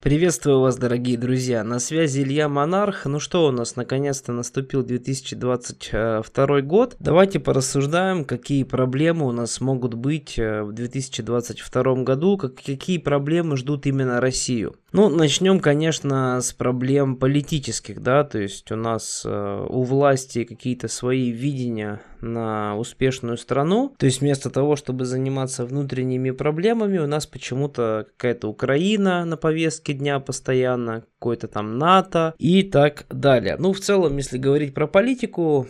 Приветствую вас, дорогие друзья. На связи Илья Монарх. Ну что у нас, наконец-то наступил 2022 год. Давайте порассуждаем, какие проблемы у нас могут быть э, в 2022 году, как, какие проблемы ждут именно Россию. Ну, начнем, конечно, с проблем политических, да, то есть у нас э, у власти какие-то свои видения на успешную страну, то есть вместо того, чтобы заниматься внутренними проблемами, у нас почему-то какая-то Украина на повестке дня постоянно, какой-то там НАТО и так далее. Ну, в целом, если говорить про политику,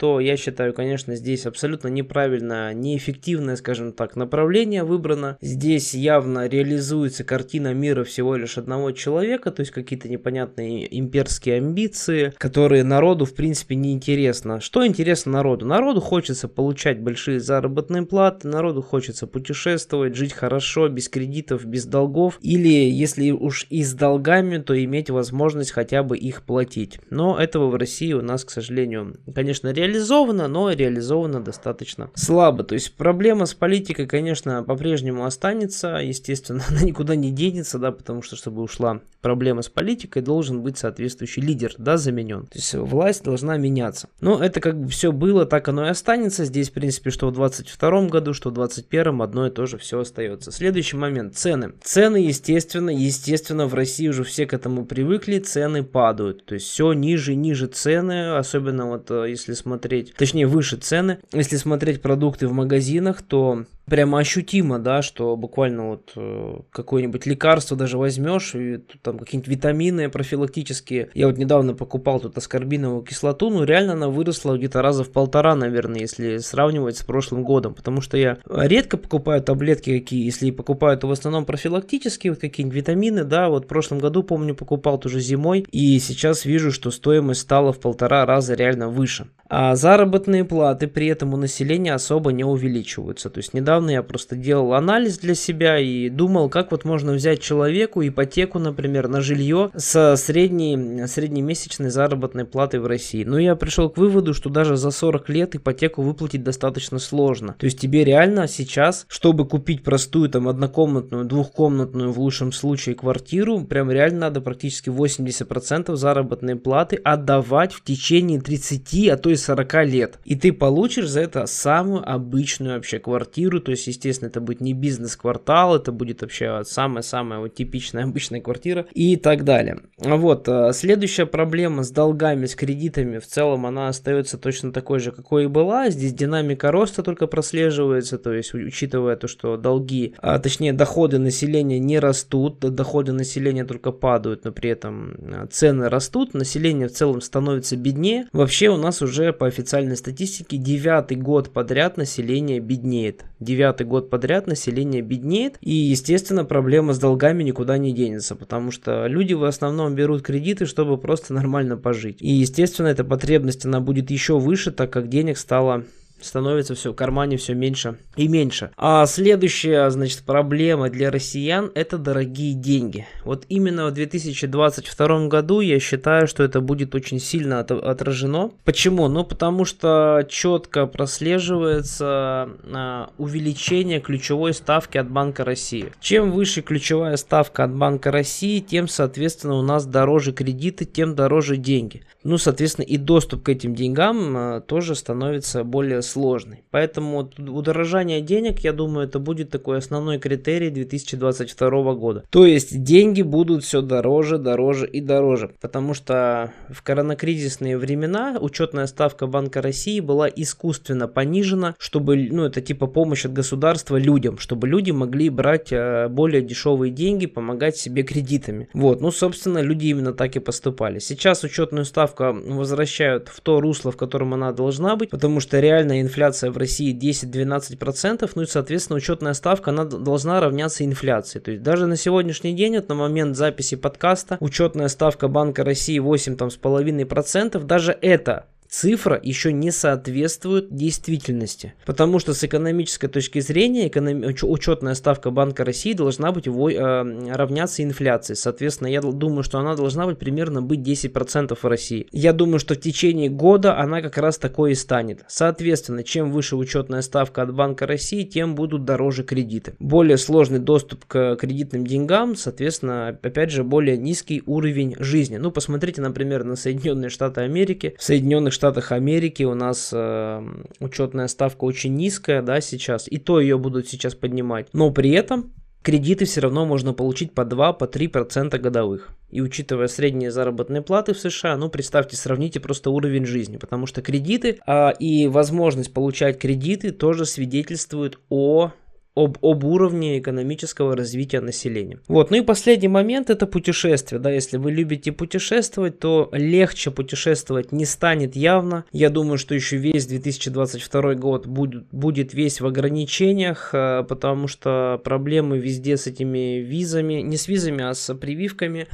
то я считаю, конечно, здесь абсолютно неправильно, неэффективное, скажем так, направление выбрано. Здесь явно реализуется картина мира всего лишь одного человека, то есть какие-то непонятные имперские амбиции, которые народу, в принципе, не интересно. Что интересно народу? Народу хочется получать большие заработные платы, народу хочется путешествовать, жить хорошо, без кредитов, без долгов, или если уж и с долгами, то иметь возможность хотя бы их платить. Но этого в России у нас, к сожалению, конечно, реализуется реализовано, но реализовано достаточно слабо. То есть проблема с политикой, конечно, по-прежнему останется, естественно, она никуда не денется, да, потому что, чтобы ушла проблема с политикой, должен быть соответствующий лидер, да, заменен. То есть власть должна меняться. Но это как бы все было, так оно и останется. Здесь, в принципе, что в 22 году, что в 21 одно и то же все остается. Следующий момент. Цены. Цены, естественно, естественно, в России уже все к этому привыкли, цены падают. То есть все ниже и ниже цены, особенно вот э, если смотреть смотреть, точнее выше цены. Если смотреть продукты в магазинах, то прямо ощутимо, да, что буквально вот э, какое-нибудь лекарство даже возьмешь, и там какие-нибудь витамины профилактические. Я вот недавно покупал тут аскорбиновую кислоту, ну реально она выросла где-то раза в полтора, наверное, если сравнивать с прошлым годом, потому что я редко покупаю таблетки какие, если и покупаю, то в основном профилактические, вот какие-нибудь витамины, да, вот в прошлом году, помню, покупал тоже зимой, и сейчас вижу, что стоимость стала в полтора раза реально выше. А заработные платы при этом у населения особо не увеличиваются. То есть недавно я просто делал анализ для себя и думал, как вот можно взять человеку ипотеку, например, на жилье с средней, среднемесячной заработной платой в России. Но я пришел к выводу, что даже за 40 лет ипотеку выплатить достаточно сложно. То есть тебе реально сейчас, чтобы купить простую там однокомнатную, двухкомнатную в лучшем случае квартиру, прям реально надо практически 80% заработной платы отдавать в течение 30, а то и 40 лет. И ты получишь за это самую обычную вообще квартиру. То есть, естественно, это будет не бизнес-квартал, это будет вообще самая-самая вот типичная обычная квартира и так далее. Вот, э, следующая проблема с долгами, с кредитами, в целом она остается точно такой же, какой и была. Здесь динамика роста только прослеживается, то есть, учитывая то, что долги, а точнее, доходы населения не растут, доходы населения только падают, но при этом э, цены растут, население в целом становится беднее. Вообще у нас уже по официальной статистике девятый год подряд население беднеет. Девятый год подряд население беднеет. И, естественно, проблема с долгами никуда не денется, потому что люди в основном берут кредиты, чтобы просто нормально пожить. И, естественно, эта потребность, она будет еще выше, так как денег стало становится все в кармане все меньше и меньше. А следующая, значит, проблема для россиян это дорогие деньги. Вот именно в 2022 году я считаю, что это будет очень сильно от, отражено. Почему? Ну, потому что четко прослеживается а, увеличение ключевой ставки от Банка России. Чем выше ключевая ставка от Банка России, тем, соответственно, у нас дороже кредиты, тем дороже деньги. Ну, соответственно, и доступ к этим деньгам а, тоже становится более сложный. Поэтому удорожание денег, я думаю, это будет такой основной критерий 2022 года. То есть деньги будут все дороже, дороже и дороже. Потому что в коронакризисные времена учетная ставка Банка России была искусственно понижена, чтобы, ну, это типа помощь от государства людям, чтобы люди могли брать э, более дешевые деньги, помогать себе кредитами. Вот, ну, собственно, люди именно так и поступали. Сейчас учетную ставку возвращают в то русло, в котором она должна быть, потому что реально инфляция в России 10-12%, ну и, соответственно, учетная ставка, она должна равняться инфляции. То есть даже на сегодняшний день, вот на момент записи подкаста, учетная ставка Банка России 8,5%, даже это цифра еще не соответствует действительности. Потому что с экономической точки зрения эконом... учетная ставка Банка России должна быть его, э, равняться инфляции. Соответственно, я думаю, что она должна быть примерно быть 10% в России. Я думаю, что в течение года она как раз такой и станет. Соответственно, чем выше учетная ставка от Банка России, тем будут дороже кредиты. Более сложный доступ к кредитным деньгам, соответственно, опять же, более низкий уровень жизни. Ну, посмотрите, например, на Соединенные Штаты Америки. В Соединенных Штатах Америки у нас э, учетная ставка очень низкая, да, сейчас. И то ее будут сейчас поднимать. Но при этом кредиты все равно можно получить по 2-3% по 3% годовых. И учитывая средние заработные платы в США, ну представьте, сравните просто уровень жизни, потому что кредиты а, и возможность получать кредиты тоже свидетельствуют о об, об уровне экономического развития населения. Вот, ну и последний момент это путешествие, да, если вы любите путешествовать, то легче путешествовать не станет явно. Я думаю, что еще весь 2022 год будет, будет весь в ограничениях, э, потому что проблемы везде с этими визами, не с визами, а с прививками.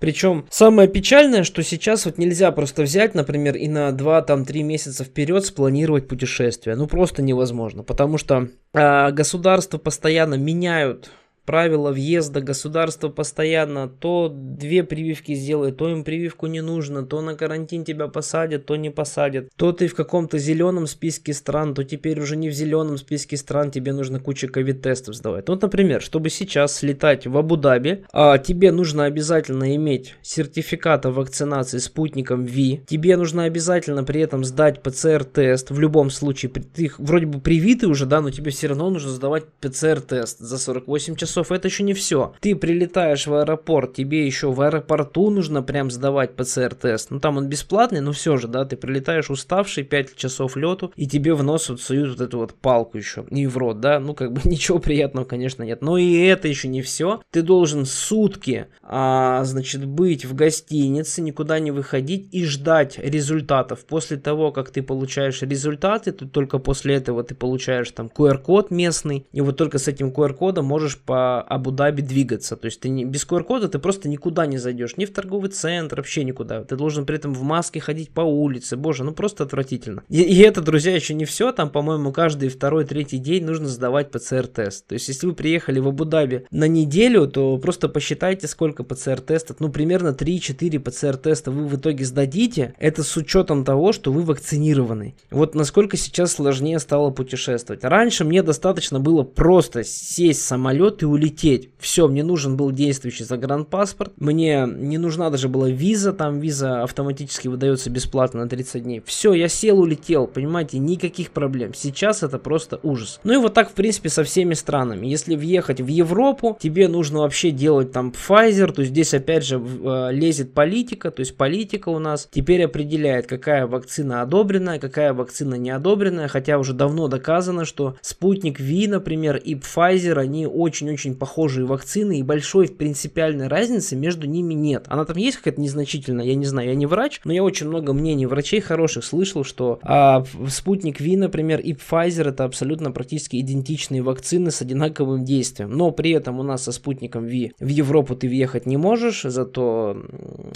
Причем самое печальное, что сейчас вот нельзя просто взять, например, и на 2-3 месяца вперед спланировать путешествие. Ну просто невозможно, потому что э, государство государства постоянно меняют правила въезда государство постоянно то две прививки сделает, то им прививку не нужно, то на карантин тебя посадят, то не посадят, то ты в каком-то зеленом списке стран, то теперь уже не в зеленом списке стран, тебе нужно куча ковид-тестов сдавать. Вот, например, чтобы сейчас слетать в Абу-Даби, а, тебе нужно обязательно иметь сертификат о вакцинации спутником Ви, тебе нужно обязательно при этом сдать ПЦР-тест, в любом случае, ты вроде бы привитый уже, да, но тебе все равно нужно сдавать ПЦР-тест за 48 часов часов это еще не все. Ты прилетаешь в аэропорт, тебе еще в аэропорту нужно прям сдавать ПЦР-тест. Ну там он бесплатный, но все же, да, ты прилетаешь уставший, 5 часов лету, и тебе в нос вот суют вот эту вот палку еще, и в рот, да, ну как бы ничего приятного, конечно, нет. Но и это еще не все. Ты должен сутки, а, значит, быть в гостинице, никуда не выходить и ждать результатов. После того, как ты получаешь результаты, то только после этого ты получаешь там QR-код местный, и вот только с этим QR-кодом можешь по Абу-Даби двигаться. То есть ты не, без QR-кода ты просто никуда не зайдешь, ни в торговый центр, вообще никуда. Ты должен при этом в маске ходить по улице. Боже, ну просто отвратительно. И, и это, друзья, еще не все. Там, по-моему, каждый второй, третий день нужно сдавать ПЦР-тест. То есть если вы приехали в Абу-Даби на неделю, то просто посчитайте, сколько ПЦР-тестов. Ну, примерно 3-4 ПЦР-теста вы в итоге сдадите. Это с учетом того, что вы вакцинированы. Вот насколько сейчас сложнее стало путешествовать. Раньше мне достаточно было просто сесть в самолет и улететь. Все, мне нужен был действующий загранпаспорт. Мне не нужна даже была виза. Там виза автоматически выдается бесплатно на 30 дней. Все, я сел, улетел. Понимаете, никаких проблем. Сейчас это просто ужас. Ну и вот так, в принципе, со всеми странами. Если въехать в Европу, тебе нужно вообще делать там Pfizer. То есть здесь опять же э, лезет политика. То есть политика у нас теперь определяет, какая вакцина одобренная, какая вакцина не одобренная. Хотя уже давно доказано, что спутник Ви, например, и Pfizer, они очень-очень очень похожие вакцины, и большой принципиальной разницы между ними нет. Она там есть какая-то незначительная, я не знаю, я не врач, но я очень много мнений врачей хороших слышал, что а, спутник Ви, например, и Pfizer это абсолютно практически идентичные вакцины с одинаковым действием. Но при этом у нас со спутником Ви в Европу ты въехать не можешь, зато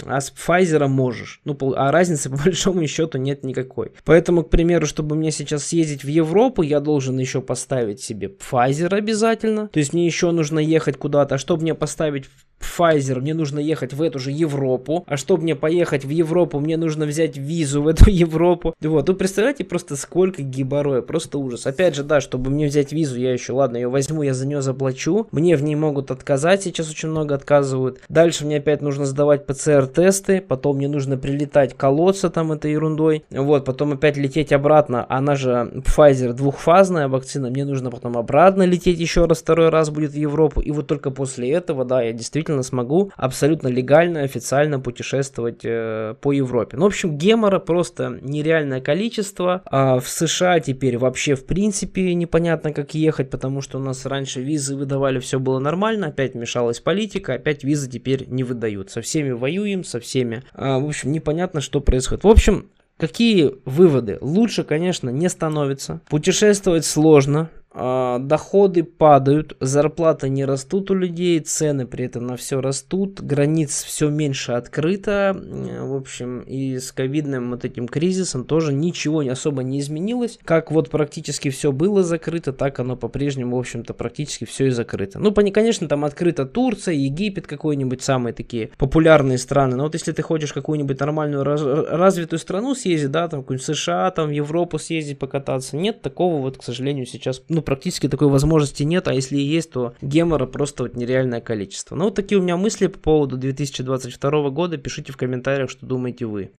а с Pfizer можешь. Ну, а разницы по большому счету нет никакой. Поэтому, к примеру, чтобы мне сейчас съездить в Европу, я должен еще поставить себе Pfizer обязательно. То есть мне еще нужно ехать куда-то, а чтобы мне поставить Pfizer, мне нужно ехать в эту же Европу, а чтобы мне поехать в Европу, мне нужно взять визу в эту Европу. Вот, вы представляете просто сколько гибороя, просто ужас. Опять же, да, чтобы мне взять визу, я еще, ладно, ее возьму, я за нее заплачу, мне в ней могут отказать, сейчас очень много отказывают. Дальше мне опять нужно сдавать ПЦР-тесты, потом мне нужно прилетать, колоться там этой ерундой, вот, потом опять лететь обратно, она же Pfizer двухфазная вакцина, мне нужно потом обратно лететь еще раз, второй раз будет в Европу, и вот только после этого, да, я действительно действительно смогу абсолютно легально, официально путешествовать э, по Европе. Ну, в общем, гемора просто нереальное количество. А в США теперь вообще в принципе непонятно, как ехать, потому что у нас раньше визы выдавали, все было нормально, опять мешалась политика, опять визы теперь не выдают. Со всеми воюем, со всеми. А, в общем, непонятно, что происходит. В общем, Какие выводы? Лучше, конечно, не становится. Путешествовать сложно. А, доходы падают, зарплаты не растут у людей, цены при этом на все растут, границ все меньше открыто, в общем, и с ковидным вот этим кризисом тоже ничего особо не изменилось, как вот практически все было закрыто, так оно по-прежнему, в общем-то, практически все и закрыто. Ну, конечно, там открыта Турция, Египет какой-нибудь, самые такие популярные страны, но вот если ты хочешь какую-нибудь нормальную раз развитую страну съездить, да, там США, там Европу съездить покататься, нет такого вот, к сожалению, сейчас, ну, практически такой возможности нет, а если и есть, то гемора просто вот нереальное количество. Ну, вот такие у меня мысли по поводу 2022 года. Пишите в комментариях, что думаете вы.